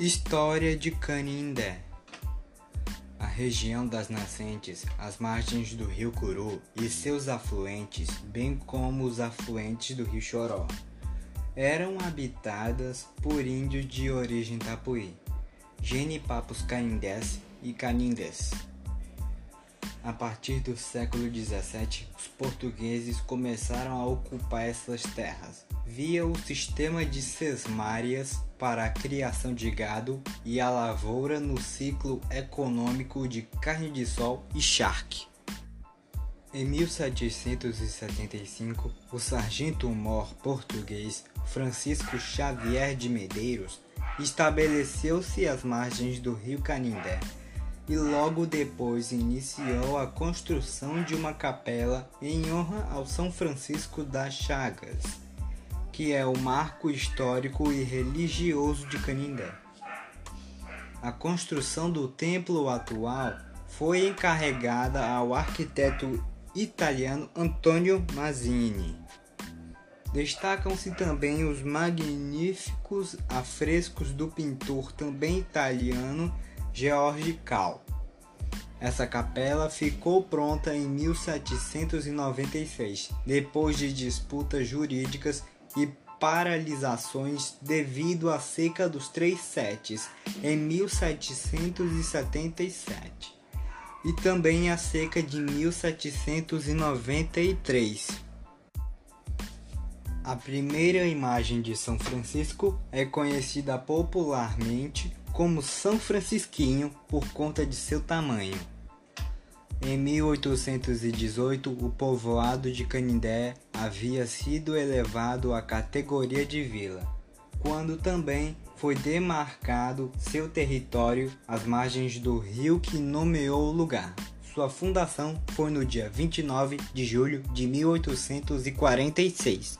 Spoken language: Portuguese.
História de Canindé A região das nascentes, as margens do rio Curu e seus afluentes, bem como os afluentes do rio Choró, eram habitadas por índios de origem tapuí, genipapos canindés e canindés. A partir do século XVII, os portugueses começaram a ocupar essas terras via o sistema de sesmárias para a criação de gado e a lavoura no ciclo econômico de carne de sol e charque. Em 1775, o sargento-mor português Francisco Xavier de Medeiros estabeleceu-se às margens do rio Canindé e logo depois iniciou a construção de uma capela em honra ao São Francisco das Chagas, que é o marco histórico e religioso de Canindé. A construção do templo atual foi encarregada ao arquiteto italiano Antonio Mazzini. Destacam-se também os magníficos afrescos do pintor também italiano George Cal. Essa capela ficou pronta em 1796, depois de disputas jurídicas e paralisações devido à seca dos três setes em 1777 e também a seca de 1793. A primeira imagem de São Francisco é conhecida popularmente como São Francisquinho por conta de seu tamanho. Em 1818, o povoado de Canindé havia sido elevado à categoria de vila, quando também foi demarcado seu território às margens do rio que nomeou o lugar. Sua fundação foi no dia 29 de julho de 1846.